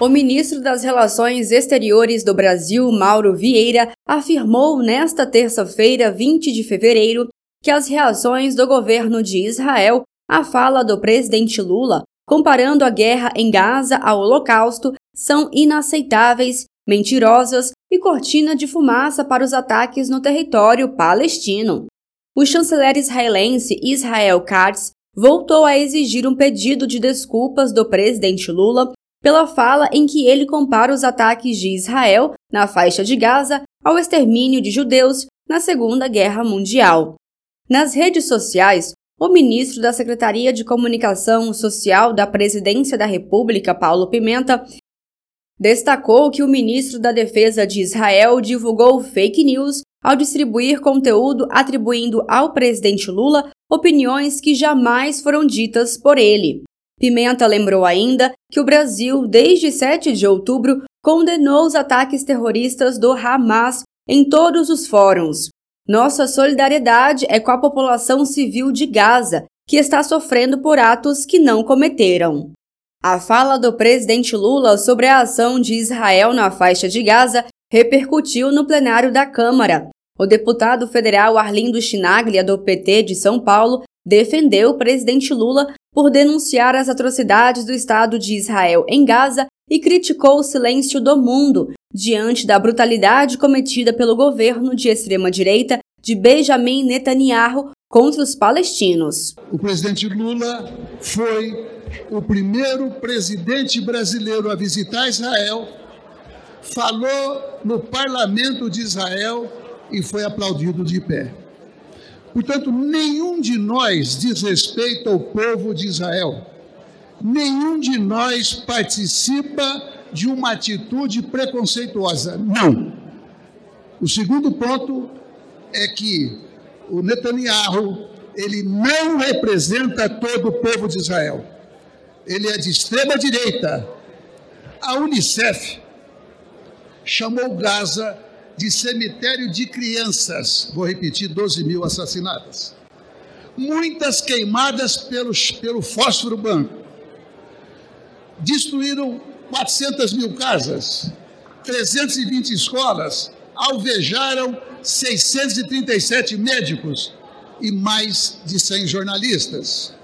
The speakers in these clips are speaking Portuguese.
O ministro das Relações Exteriores do Brasil, Mauro Vieira, afirmou nesta terça-feira, 20 de fevereiro, que as reações do governo de Israel à fala do presidente Lula, comparando a guerra em Gaza ao Holocausto, são inaceitáveis, mentirosas e cortina de fumaça para os ataques no território palestino. O chanceler israelense Israel Katz voltou a exigir um pedido de desculpas do presidente Lula pela fala em que ele compara os ataques de Israel na faixa de Gaza ao extermínio de judeus na Segunda Guerra Mundial. Nas redes sociais, o ministro da Secretaria de Comunicação Social da Presidência da República, Paulo Pimenta, destacou que o ministro da Defesa de Israel divulgou fake news ao distribuir conteúdo atribuindo ao presidente Lula opiniões que jamais foram ditas por ele. Pimenta lembrou ainda que o Brasil, desde 7 de outubro, condenou os ataques terroristas do Hamas em todos os fóruns. Nossa solidariedade é com a população civil de Gaza, que está sofrendo por atos que não cometeram. A fala do presidente Lula sobre a ação de Israel na faixa de Gaza repercutiu no plenário da Câmara. O deputado federal Arlindo Chinaglia, do PT de São Paulo, defendeu o presidente Lula por denunciar as atrocidades do Estado de Israel em Gaza e criticou o silêncio do mundo diante da brutalidade cometida pelo governo de extrema-direita de Benjamin Netanyahu contra os palestinos. O presidente Lula foi o primeiro presidente brasileiro a visitar Israel, falou no parlamento de Israel e foi aplaudido de pé. Portanto, nenhum de nós desrespeita o povo de Israel. Nenhum de nós participa de uma atitude preconceituosa. Não. O segundo ponto é que o Netanyahu, ele não representa todo o povo de Israel. Ele é de extrema direita. A UNICEF chamou Gaza de cemitério de crianças. Vou repetir: 12 mil assassinadas. Muitas queimadas pelos, pelo fósforo branco. Destruíram 400 mil casas, 320 escolas, alvejaram 637 médicos e mais de 100 jornalistas.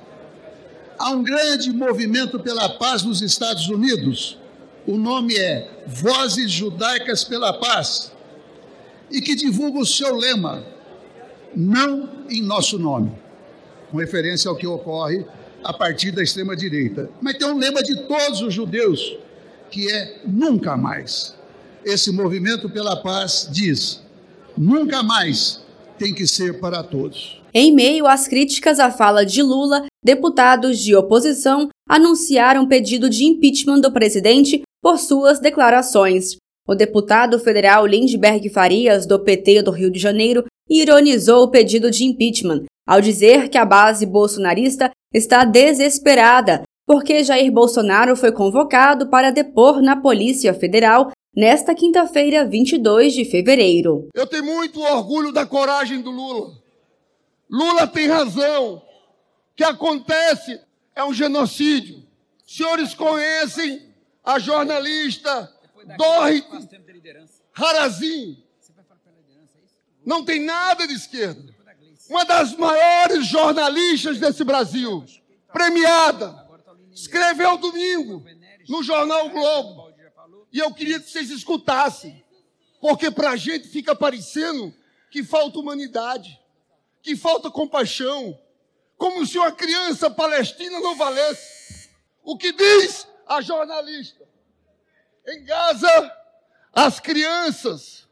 Há um grande movimento pela paz nos Estados Unidos. O nome é Vozes Judaicas pela Paz e que divulga o seu lema, não em nosso nome, com referência ao que ocorre a partir da extrema-direita. Mas tem um lema de todos os judeus, que é nunca mais. Esse movimento pela paz diz: nunca mais tem que ser para todos. Em meio às críticas à fala de Lula, deputados de oposição anunciaram pedido de impeachment do presidente por suas declarações. O deputado federal Lindbergh Farias, do PT do Rio de Janeiro, ironizou o pedido de impeachment ao dizer que a base bolsonarista está desesperada porque Jair Bolsonaro foi convocado para depor na Polícia Federal nesta quinta-feira, 22 de fevereiro. Eu tenho muito orgulho da coragem do Lula. Lula tem razão. O que acontece é um genocídio. Senhores conhecem a jornalista Dorrit Harazin. Não tem nada de esquerda. Uma das maiores jornalistas desse Brasil, premiada, escreveu domingo no jornal o Globo. E eu queria que vocês escutassem, porque para a gente fica parecendo que falta humanidade, que falta compaixão, como se uma criança palestina não valesse. O que diz a jornalista? Em Gaza, as crianças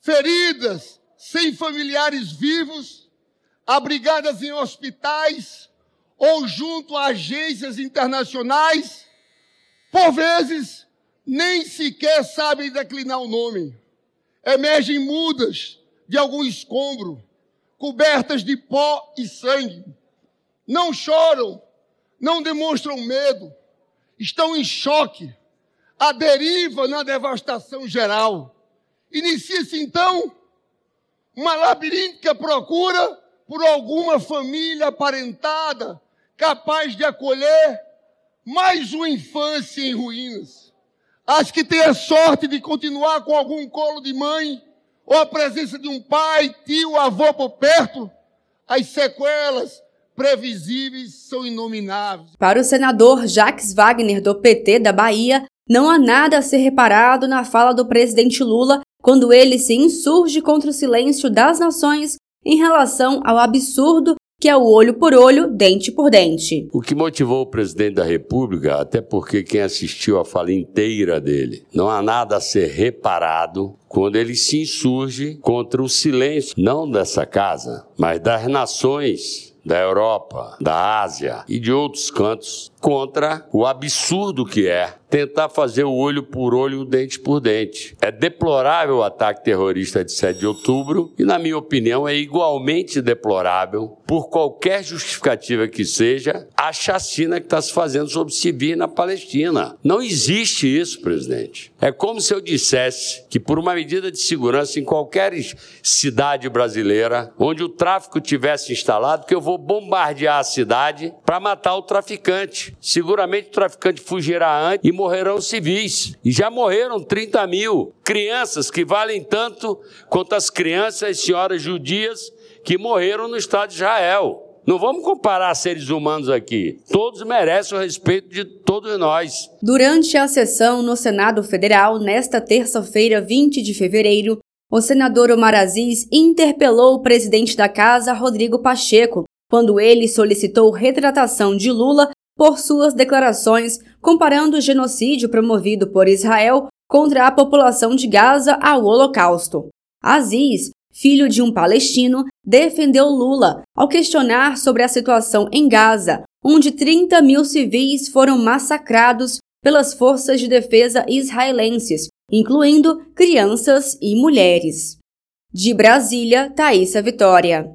feridas, sem familiares vivos, abrigadas em hospitais ou junto a agências internacionais, por vezes nem sequer sabem declinar o nome. Emergem mudas de algum escombro, cobertas de pó e sangue. Não choram, não demonstram medo, estão em choque a deriva na devastação geral. Inicia-se então uma labiríntica procura por alguma família aparentada capaz de acolher mais uma infância em ruínas. As que têm a sorte de continuar com algum colo de mãe, ou a presença de um pai, tio, avô por perto, as sequelas previsíveis são inomináveis. Para o senador Jacques Wagner, do PT da Bahia, não há nada a ser reparado na fala do presidente Lula quando ele se insurge contra o silêncio das nações em relação ao absurdo que é o olho por olho, dente por dente. O que motivou o presidente da República, até porque quem assistiu a fala inteira dele, não há nada a ser reparado quando ele se insurge contra o silêncio, não dessa casa, mas das nações da Europa, da Ásia e de outros cantos contra o absurdo que é tentar fazer o olho por olho, dente por dente. É deplorável o ataque terrorista de 7 de outubro e, na minha opinião, é igualmente deplorável, por qualquer justificativa que seja, a chacina que está se fazendo sobre civis na Palestina. Não existe isso, presidente. É como se eu dissesse que, por uma medida de segurança em qualquer cidade brasileira, onde o tráfico tivesse instalado, que eu vou bombardear a cidade para matar o traficante. Seguramente o traficante fugirá antes e morrerão civis. E já morreram 30 mil crianças que valem tanto quanto as crianças e senhoras judias que morreram no Estado de Israel. Não vamos comparar seres humanos aqui. Todos merecem o respeito de todos nós. Durante a sessão no Senado Federal, nesta terça-feira, 20 de fevereiro, o senador Omar Aziz interpelou o presidente da casa, Rodrigo Pacheco, quando ele solicitou retratação de Lula por suas declarações comparando o genocídio promovido por Israel contra a população de Gaza ao Holocausto. Aziz, filho de um palestino, defendeu Lula ao questionar sobre a situação em Gaza, onde 30 mil civis foram massacrados pelas forças de defesa israelenses, incluindo crianças e mulheres. De Brasília, Thaisa Vitória.